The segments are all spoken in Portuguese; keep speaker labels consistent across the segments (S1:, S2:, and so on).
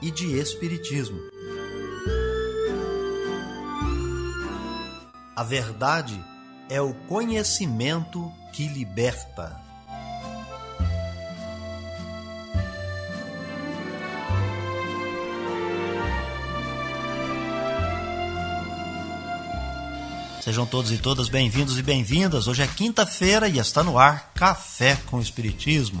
S1: e de espiritismo. A verdade é o conhecimento que liberta. Sejam todos e todas bem-vindos e bem-vindas. Hoje é quinta-feira e está no ar Café com Espiritismo.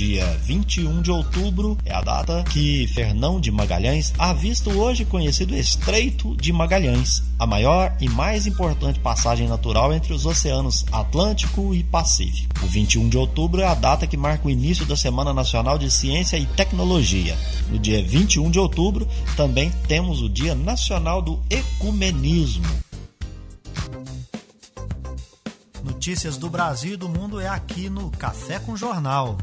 S1: Dia 21 de outubro é a data que Fernão de Magalhães avista o hoje conhecido Estreito de Magalhães, a maior e mais importante passagem natural entre os oceanos Atlântico e Pacífico. O 21 de outubro é a data que marca o início da Semana Nacional de Ciência e Tecnologia. No dia 21 de outubro também temos o Dia Nacional do Ecumenismo. Notícias do Brasil e do mundo é aqui no Café com Jornal.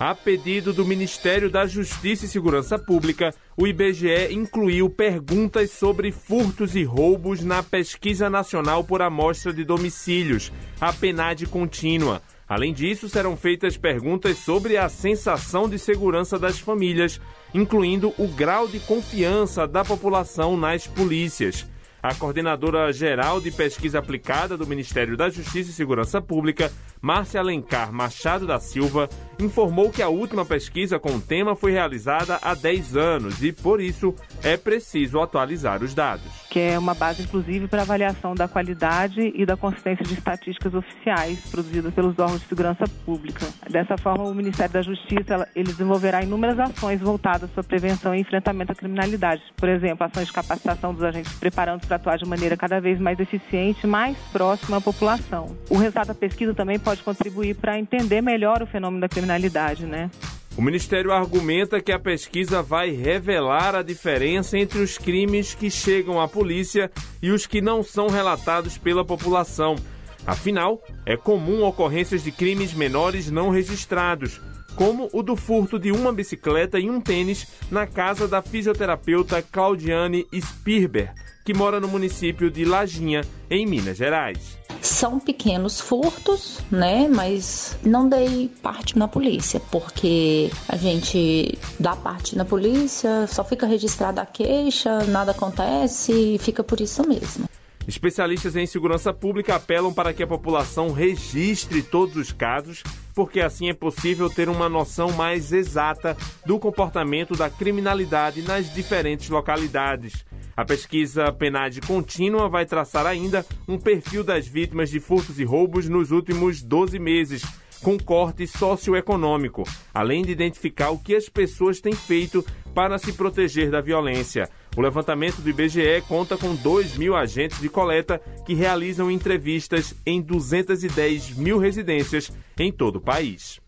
S2: A pedido do Ministério da Justiça e Segurança Pública, o IBGE incluiu perguntas sobre furtos e roubos na Pesquisa Nacional por Amostra de Domicílios, a PNAD contínua. Além disso, serão feitas perguntas sobre a sensação de segurança das famílias, incluindo o grau de confiança da população nas polícias. A coordenadora geral de pesquisa aplicada do Ministério da Justiça e Segurança Pública, Márcia Alencar Machado da Silva, informou que a última pesquisa com o tema foi realizada há 10 anos e, por isso, é preciso atualizar os dados.
S3: Que é uma base, inclusive, para avaliação da qualidade e da consistência de estatísticas oficiais produzidas pelos órgãos de segurança pública. Dessa forma, o Ministério da Justiça ele desenvolverá inúmeras ações voltadas para a prevenção e enfrentamento à criminalidade. Por exemplo, ações de capacitação dos agentes preparando para atuar de maneira cada vez mais eficiente mais próxima à população. O resultado da pesquisa também pode contribuir para entender melhor o fenômeno da criminalidade, né?
S2: O Ministério argumenta que a pesquisa vai revelar a diferença entre os crimes que chegam à polícia e os que não são relatados pela população. Afinal, é comum ocorrências de crimes menores não registrados, como o do furto de uma bicicleta e um tênis na casa da fisioterapeuta Claudiane Spirber, que mora no município de Lajinha, em Minas Gerais.
S4: São pequenos furtos, né? Mas não dei parte na polícia, porque a gente dá parte na polícia, só fica registrada a queixa, nada acontece e fica por isso mesmo.
S2: Especialistas em segurança pública apelam para que a população registre todos os casos, porque assim é possível ter uma noção mais exata do comportamento da criminalidade nas diferentes localidades. A pesquisa PNAD contínua vai traçar ainda um perfil das vítimas de furtos e roubos nos últimos 12 meses, com corte socioeconômico, além de identificar o que as pessoas têm feito para se proteger da violência. O levantamento do IBGE conta com 2 mil agentes de coleta que realizam entrevistas em 210 mil residências em todo o país.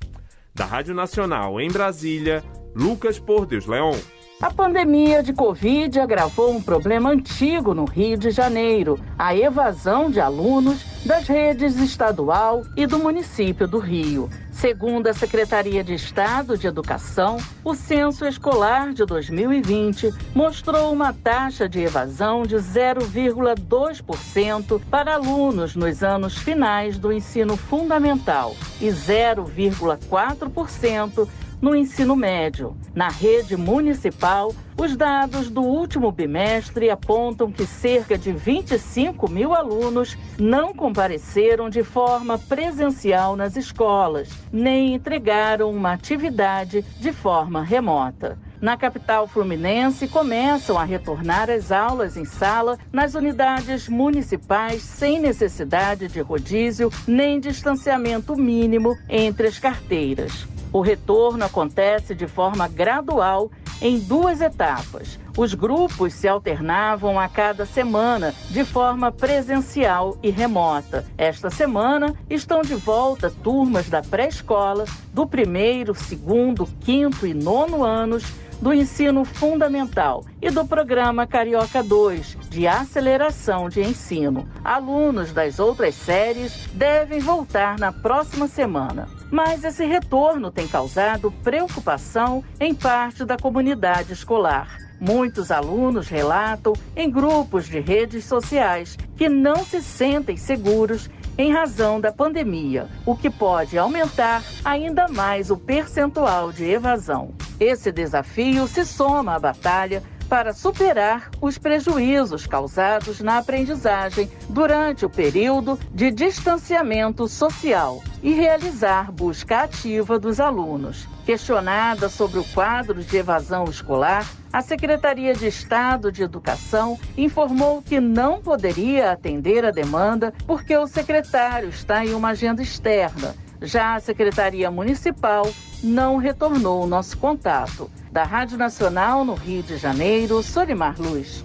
S2: Da Rádio Nacional em Brasília, Lucas Por Deus Leon.
S5: A pandemia de Covid agravou um problema antigo no Rio de Janeiro: a evasão de alunos das redes estadual e do município do Rio. Segundo a Secretaria de Estado de Educação, o censo escolar de 2020 mostrou uma taxa de evasão de 0,2% para alunos nos anos finais do ensino fundamental e 0,4% no ensino médio. Na rede municipal, os dados do último bimestre apontam que cerca de 25 mil alunos não compareceram de forma presencial nas escolas, nem entregaram uma atividade de forma remota. Na capital fluminense, começam a retornar as aulas em sala nas unidades municipais sem necessidade de rodízio nem distanciamento mínimo entre as carteiras. O retorno acontece de forma gradual em duas etapas. Os grupos se alternavam a cada semana de forma presencial e remota. Esta semana estão de volta turmas da pré-escola, do primeiro, segundo, quinto e nono anos do ensino fundamental e do programa Carioca 2, de aceleração de ensino. Alunos das outras séries devem voltar na próxima semana. Mas esse retorno tem causado preocupação em parte da comunidade escolar. Muitos alunos relatam em grupos de redes sociais que não se sentem seguros em razão da pandemia, o que pode aumentar ainda mais o percentual de evasão. Esse desafio se soma à batalha para superar os prejuízos causados na aprendizagem durante o período de distanciamento social e realizar busca ativa dos alunos. Questionada sobre o quadro de evasão escolar, a Secretaria de Estado de Educação informou que não poderia atender a demanda porque o secretário está em uma agenda externa. Já a Secretaria Municipal não retornou o nosso contato. Da Rádio Nacional no Rio de Janeiro, Solimar Luz.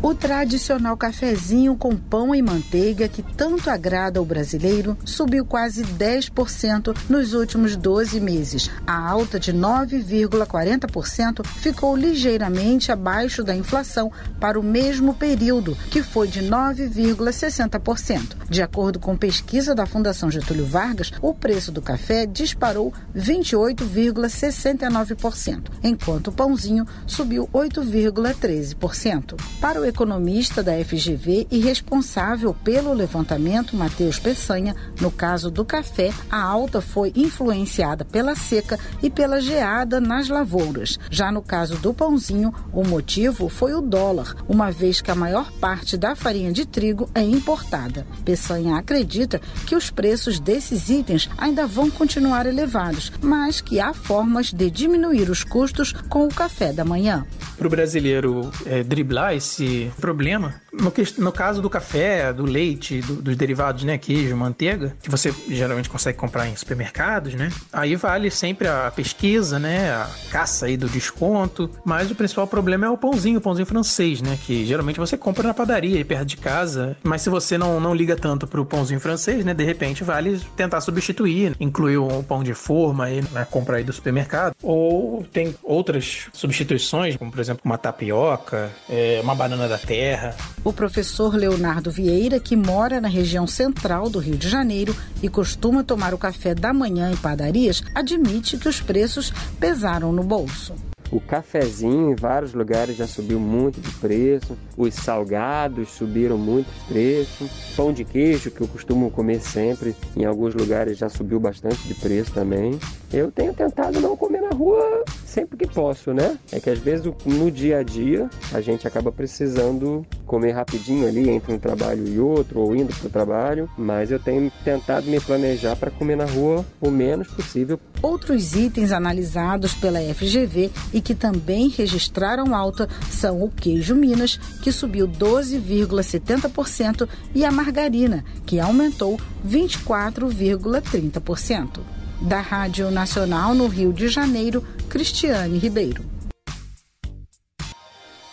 S6: O tradicional cafezinho com pão e manteiga que tanto agrada ao brasileiro subiu quase 10% nos últimos 12 meses. A alta de 9,40% ficou ligeiramente abaixo da inflação para o mesmo período, que foi de 9,60%. De acordo com pesquisa da Fundação Getúlio Vargas, o preço do café disparou 28,69%, enquanto o pãozinho subiu 8,13%. Para o economista da FGV e responsável pelo levantamento, Matheus Peçanha, no caso do café, a alta foi influenciada pela seca e pela geada nas lavouras. Já no caso do pãozinho, o motivo foi o dólar, uma vez que a maior parte da farinha de trigo é importada. Peçanha acredita que os preços desses itens ainda vão continuar elevados, mas que há formas de diminuir os custos com o café da manhã.
S7: Para o brasileiro é, driblar esse problema. No, no caso do café, do leite, do, dos derivados, né, queijo, manteiga, que você geralmente consegue comprar em supermercados, né? Aí vale sempre a pesquisa, né, a caça aí do desconto, mas o principal problema é o pãozinho, o pãozinho francês, né, que geralmente você compra na padaria perto de casa, mas se você não, não liga tanto pro pãozinho francês, né, de repente vale tentar substituir, incluir um pão de forma aí na compra aí do supermercado, ou tem outras substituições, como por exemplo uma tapioca, é, uma banana da terra.
S6: O professor Leonardo Vieira, que mora na região central do Rio de Janeiro e costuma tomar o café da manhã em padarias, admite que os preços pesaram no bolso.
S8: O cafezinho em vários lugares já subiu muito de preço, os salgados subiram muito de preço, pão de queijo que eu costumo comer sempre, em alguns lugares já subiu bastante de preço também. Eu tenho tentado não comer na rua sempre que posso, né? É que às vezes no dia a dia a gente acaba precisando comer rapidinho ali entre um trabalho e outro ou indo para o trabalho, mas eu tenho tentado me planejar para comer na rua o menos possível.
S6: Outros itens analisados pela FGV e que também registraram alta são o queijo Minas, que subiu 12,70%, e a margarina, que aumentou 24,30%. Da Rádio Nacional no Rio de Janeiro, Cristiane Ribeiro.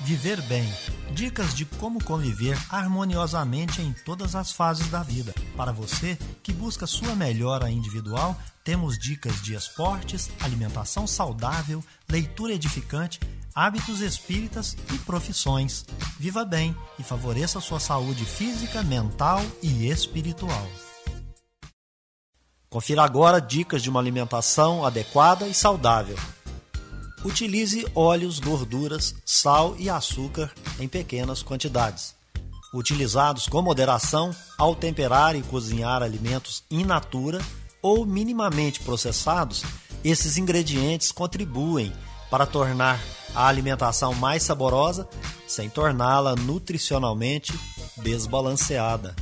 S1: Viver bem. Dicas de como conviver harmoniosamente em todas as fases da vida. Para você que busca sua melhora individual, temos dicas de esportes, alimentação saudável, leitura edificante, hábitos espíritas e profissões. Viva bem e favoreça sua saúde física, mental e espiritual. Confira agora dicas de uma alimentação adequada e saudável. Utilize óleos, gorduras, sal e açúcar em pequenas quantidades. Utilizados com moderação ao temperar e cozinhar alimentos in natura ou minimamente processados, esses ingredientes contribuem para tornar a alimentação mais saborosa sem torná-la nutricionalmente desbalanceada.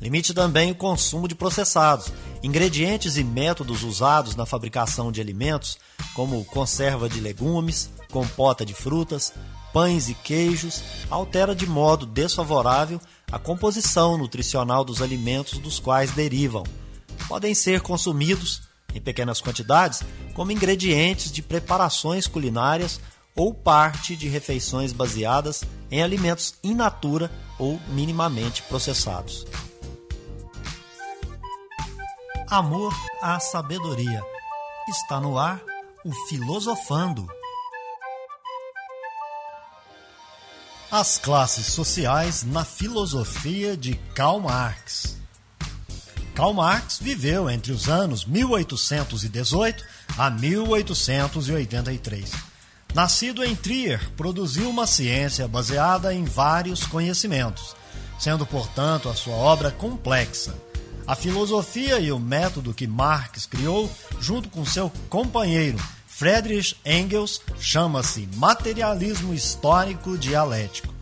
S1: Limite também o consumo de processados. Ingredientes e métodos usados na fabricação de alimentos, como conserva de legumes, compota de frutas, pães e queijos, altera de modo desfavorável a composição nutricional dos alimentos dos quais derivam. Podem ser consumidos em pequenas quantidades como ingredientes de preparações culinárias ou parte de refeições baseadas em alimentos in natura ou minimamente processados. Amor à sabedoria. Está no ar o Filosofando. As classes sociais na filosofia de Karl Marx. Karl Marx viveu entre os anos 1818 a 1883. Nascido em Trier, produziu uma ciência baseada em vários conhecimentos, sendo, portanto, a sua obra complexa. A filosofia e o método que Marx criou, junto com seu companheiro Friedrich Engels, chama-se materialismo histórico dialético.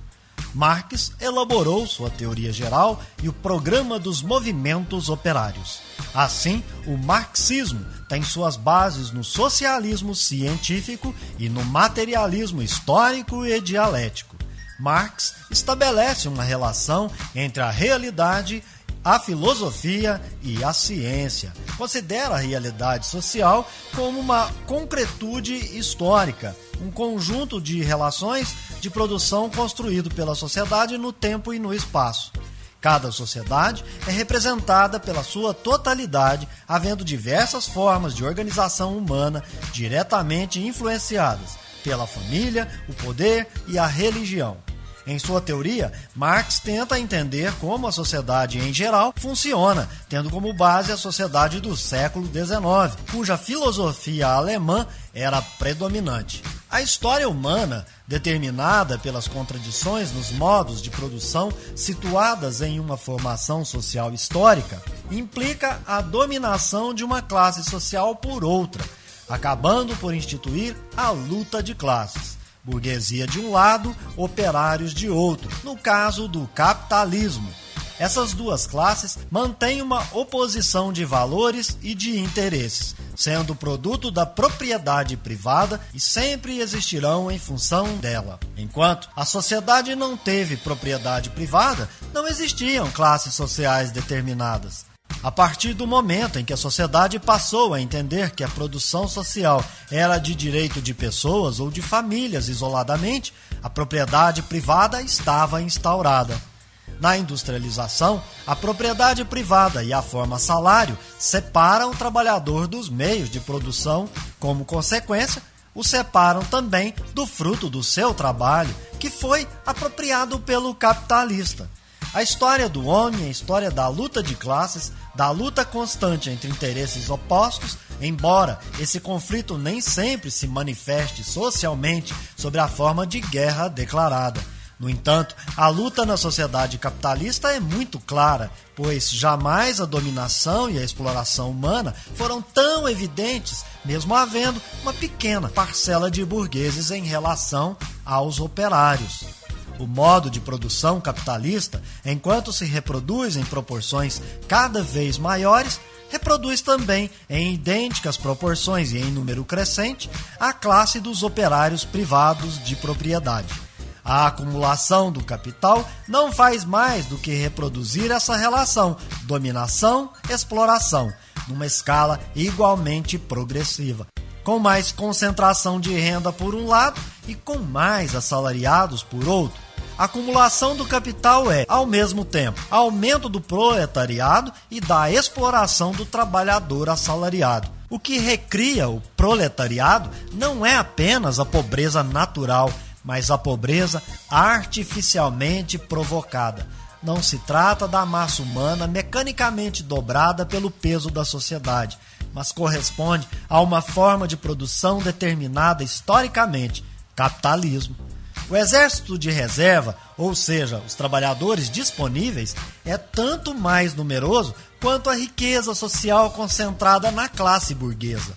S1: Marx elaborou sua teoria geral e o programa dos movimentos operários. Assim, o marxismo tem suas bases no socialismo científico e no materialismo histórico e dialético. Marx estabelece uma relação entre a realidade a filosofia e a ciência. Considera a realidade social como uma concretude histórica, um conjunto de relações de produção construído pela sociedade no tempo e no espaço. Cada sociedade é representada pela sua totalidade, havendo diversas formas de organização humana diretamente influenciadas pela família, o poder e a religião. Em sua teoria, Marx tenta entender como a sociedade em geral funciona, tendo como base a sociedade do século XIX, cuja filosofia alemã era predominante. A história humana, determinada pelas contradições nos modos de produção situadas em uma formação social histórica, implica a dominação de uma classe social por outra, acabando por instituir a luta de classes burguesia de um lado, operários de outro, no caso do capitalismo. Essas duas classes mantêm uma oposição de valores e de interesses, sendo produto da propriedade privada e sempre existirão em função dela. Enquanto a sociedade não teve propriedade privada, não existiam classes sociais determinadas. A partir do momento em que a sociedade passou a entender que a produção social era de direito de pessoas ou de famílias isoladamente, a propriedade privada estava instaurada. Na industrialização, a propriedade privada e a forma salário separam o trabalhador dos meios de produção, como consequência, o separam também do fruto do seu trabalho, que foi apropriado pelo capitalista. A história do homem é a história da luta de classes, da luta constante entre interesses opostos, embora esse conflito nem sempre se manifeste socialmente sob a forma de guerra declarada. No entanto, a luta na sociedade capitalista é muito clara, pois jamais a dominação e a exploração humana foram tão evidentes, mesmo havendo uma pequena parcela de burgueses em relação aos operários. O modo de produção capitalista, enquanto se reproduz em proporções cada vez maiores, reproduz também, em idênticas proporções e em número crescente, a classe dos operários privados de propriedade. A acumulação do capital não faz mais do que reproduzir essa relação dominação-exploração, numa escala igualmente progressiva, com mais concentração de renda por um lado e com mais assalariados por outro acumulação do capital é, ao mesmo tempo, aumento do proletariado e da exploração do trabalhador assalariado. O que recria o proletariado não é apenas a pobreza natural, mas a pobreza artificialmente provocada. Não se trata da massa humana mecanicamente dobrada pelo peso da sociedade, mas corresponde a uma forma de produção determinada historicamente capitalismo. O exército de reserva, ou seja, os trabalhadores disponíveis, é tanto mais numeroso quanto a riqueza social concentrada na classe burguesa.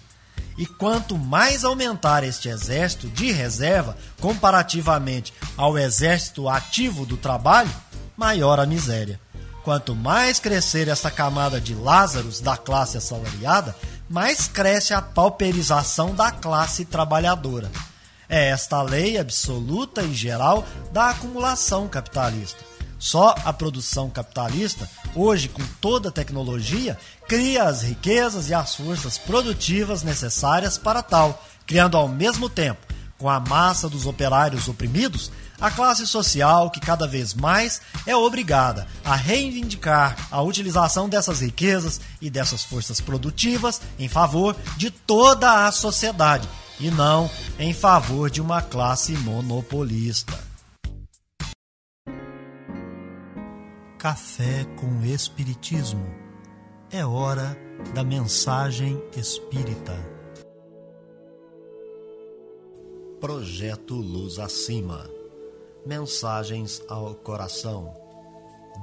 S1: E quanto mais aumentar este exército de reserva comparativamente ao exército ativo do trabalho, maior a miséria. Quanto mais crescer essa camada de Lázaros da classe assalariada, mais cresce a pauperização da classe trabalhadora. É esta a lei absoluta e geral da acumulação capitalista. Só a produção capitalista, hoje com toda a tecnologia, cria as riquezas e as forças produtivas necessárias para tal, criando ao mesmo tempo, com a massa dos operários oprimidos, a classe social que cada vez mais é obrigada a reivindicar a utilização dessas riquezas e dessas forças produtivas em favor de toda a sociedade e não em favor de uma classe monopolista. Café com Espiritismo. É hora da mensagem espírita. Projeto Luz Acima Mensagens ao Coração,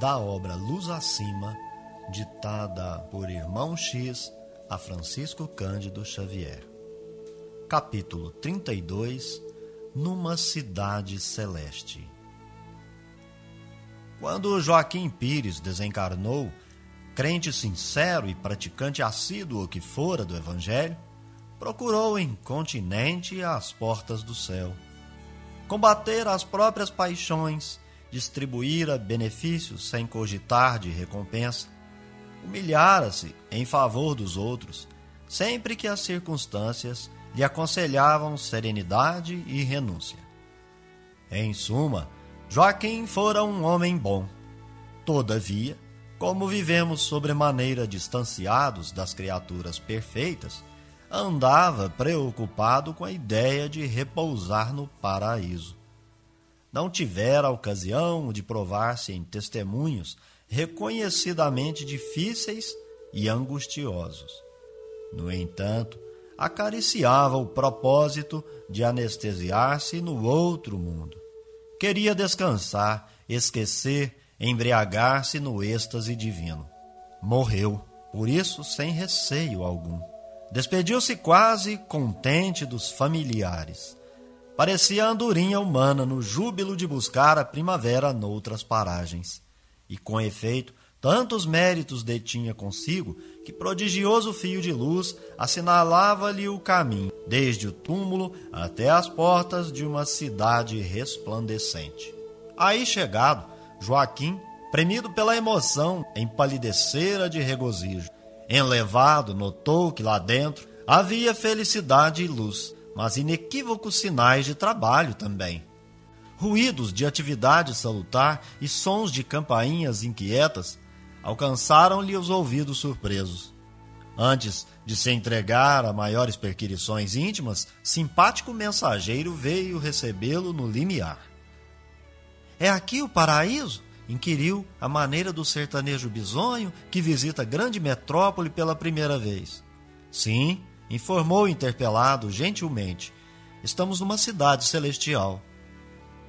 S1: da obra Luz Acima, ditada por Irmão X a Francisco Cândido Xavier. Capítulo 32 Numa Cidade Celeste. Quando Joaquim Pires desencarnou, crente sincero e praticante assíduo que fora do Evangelho, procurou em continente as portas do céu combater as próprias paixões, distribuíra benefícios sem cogitar de recompensa, humilhara-se em favor dos outros, sempre que as circunstâncias lhe aconselhavam serenidade e renúncia. Em suma, Joaquim fora um homem bom. Todavia, como vivemos sobremaneira distanciados das criaturas perfeitas, andava preocupado com a ideia de repousar no paraíso. Não tivera ocasião de provar-se em testemunhos reconhecidamente difíceis e angustiosos. No entanto, acariciava o propósito de anestesiar-se no outro mundo. Queria descansar, esquecer, embriagar-se no êxtase divino. Morreu, por isso sem receio algum. Despediu-se quase contente dos familiares. Parecia a andorinha humana no júbilo de buscar a primavera noutras paragens. E com efeito, tantos méritos detinha consigo que prodigioso fio de luz assinalava-lhe o caminho, desde o túmulo até as portas de uma cidade resplandecente. Aí chegado, Joaquim, premido pela emoção, empalidecera de regozijo. Enlevado, notou que lá dentro havia felicidade e luz, mas inequívocos sinais de trabalho também. Ruídos de atividade salutar e sons de campainhas inquietas alcançaram-lhe os ouvidos surpresos. Antes de se entregar a maiores perquirições íntimas, simpático mensageiro veio recebê-lo no limiar. É aqui o paraíso? inquiriu a maneira do sertanejo bisonho que visita grande metrópole pela primeira vez. Sim, informou o interpelado gentilmente. Estamos numa cidade celestial.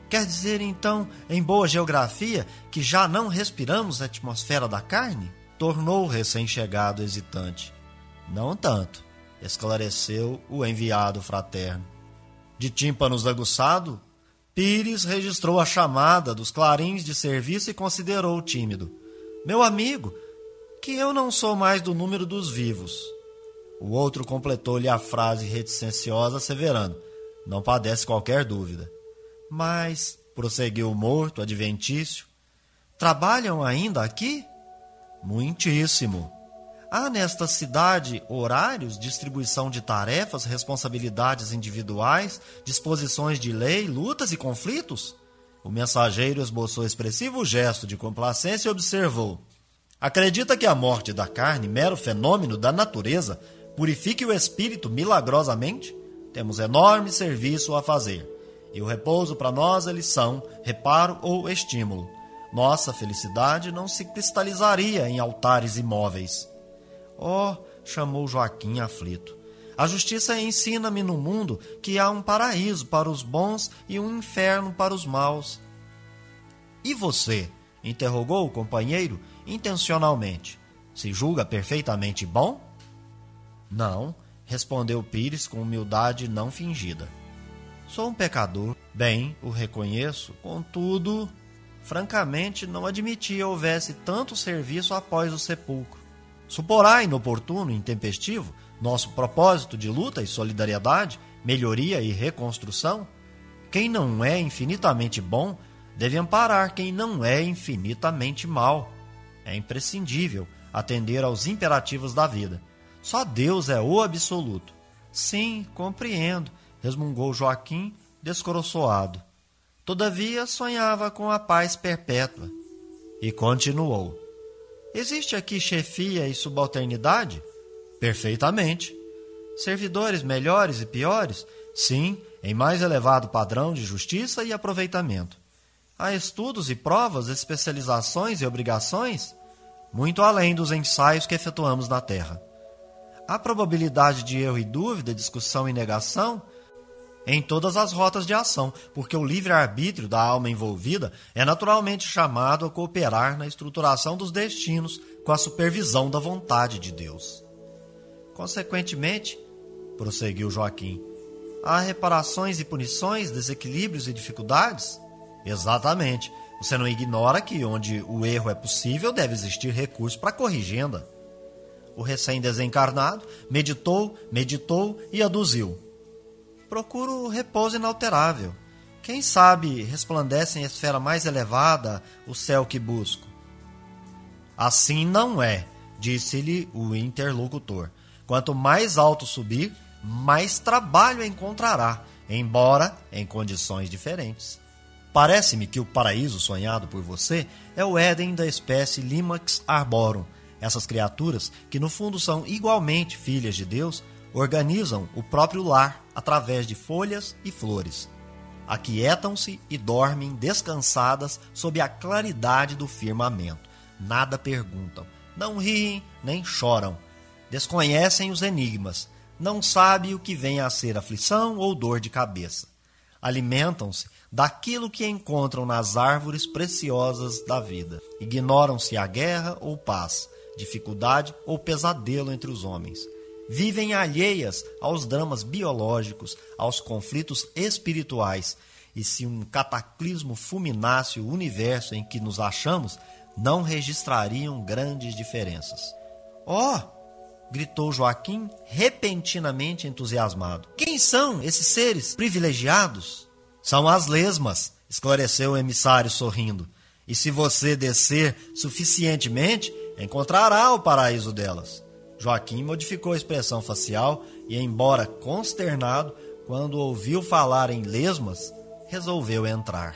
S1: Quer dizer então, em boa geografia, que já não respiramos a atmosfera da carne? Tornou o recém-chegado hesitante. Não tanto, esclareceu o enviado fraterno. De tímpanos aguçado, Pires registrou a chamada dos clarins de serviço e considerou tímido. Meu amigo, que eu não sou mais do número dos vivos. O outro completou-lhe a frase reticenciosa, asseverando: Não padece qualquer dúvida. Mas, prosseguiu o morto, adventício, trabalham ainda aqui? Muitíssimo. Há nesta cidade horários, distribuição de tarefas, responsabilidades individuais, disposições de lei, lutas e conflitos? O mensageiro esboçou expressivo gesto de complacência e observou: Acredita que a morte da carne, mero fenômeno da natureza, purifique o espírito milagrosamente? Temos enorme serviço a fazer. E o repouso para nós é lição, reparo ou estímulo. Nossa felicidade não se cristalizaria em altares imóveis. Oh, chamou Joaquim aflito. A justiça ensina-me no mundo que há um paraíso para os bons e um inferno para os maus. E você? interrogou o companheiro intencionalmente. Se julga perfeitamente bom? Não, respondeu Pires com humildade não fingida. Sou um pecador, bem, o reconheço, contudo, francamente não admitia houvesse tanto serviço após o sepulcro. Suporá inoportuno e intempestivo nosso propósito de luta e solidariedade, melhoria e reconstrução? Quem não é infinitamente bom deve amparar quem não é infinitamente mal. É imprescindível atender aos imperativos da vida. Só Deus é o absoluto. Sim, compreendo, resmungou Joaquim, descoroçoado. Todavia sonhava com a paz perpétua. E continuou: Existe aqui chefia e subalternidade? Perfeitamente. Servidores melhores e piores? Sim, em mais elevado padrão de justiça e aproveitamento. Há estudos e provas, especializações e obrigações? Muito além dos ensaios que efetuamos na Terra. Há probabilidade de erro e dúvida, discussão e negação? Em todas as rotas de ação, porque o livre-arbítrio da alma envolvida é naturalmente chamado a cooperar na estruturação dos destinos com a supervisão da vontade de Deus. Consequentemente, prosseguiu Joaquim, há reparações e punições, desequilíbrios e dificuldades? Exatamente. Você não ignora que onde o erro é possível deve existir recurso para corrigenda. O recém-desencarnado meditou, meditou e aduziu procuro repouso inalterável. Quem sabe resplandece em esfera mais elevada o céu que busco. Assim não é, disse-lhe o interlocutor. Quanto mais alto subir, mais trabalho encontrará, embora em condições diferentes. Parece-me que o paraíso sonhado por você é o Éden da espécie Limax arborum. Essas criaturas, que no fundo são igualmente filhas de Deus, organizam o próprio lar através de folhas e flores. Aquietam-se e dormem descansadas sob a claridade do firmamento. Nada perguntam, não riem nem choram. Desconhecem os enigmas, não sabem o que vem a ser aflição ou dor de cabeça. Alimentam-se daquilo que encontram nas árvores preciosas da vida. Ignoram-se a guerra ou paz, dificuldade ou pesadelo entre os homens vivem alheias aos dramas biológicos, aos conflitos espirituais. E se um cataclismo fulminasse o universo em que nos achamos, não registrariam grandes diferenças. Oh! gritou Joaquim, repentinamente entusiasmado. Quem são esses seres privilegiados? São as lesmas, esclareceu o emissário sorrindo. E se você descer suficientemente, encontrará o paraíso delas. Joaquim modificou a expressão facial e, embora consternado, quando ouviu falar em lesmas, resolveu entrar.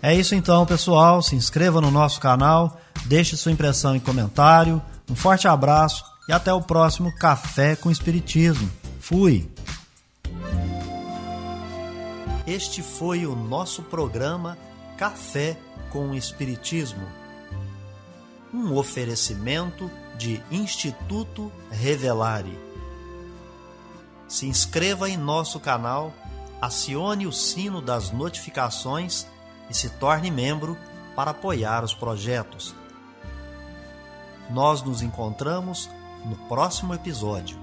S1: É isso então, pessoal. Se inscreva no nosso canal, deixe sua impressão em comentário. Um forte abraço e até o próximo Café com Espiritismo. Fui! Este foi o nosso programa Café com Espiritismo um oferecimento de Instituto Revelare. Se inscreva em nosso canal, acione o sino das notificações e se torne membro para apoiar os projetos. Nós nos encontramos no próximo episódio.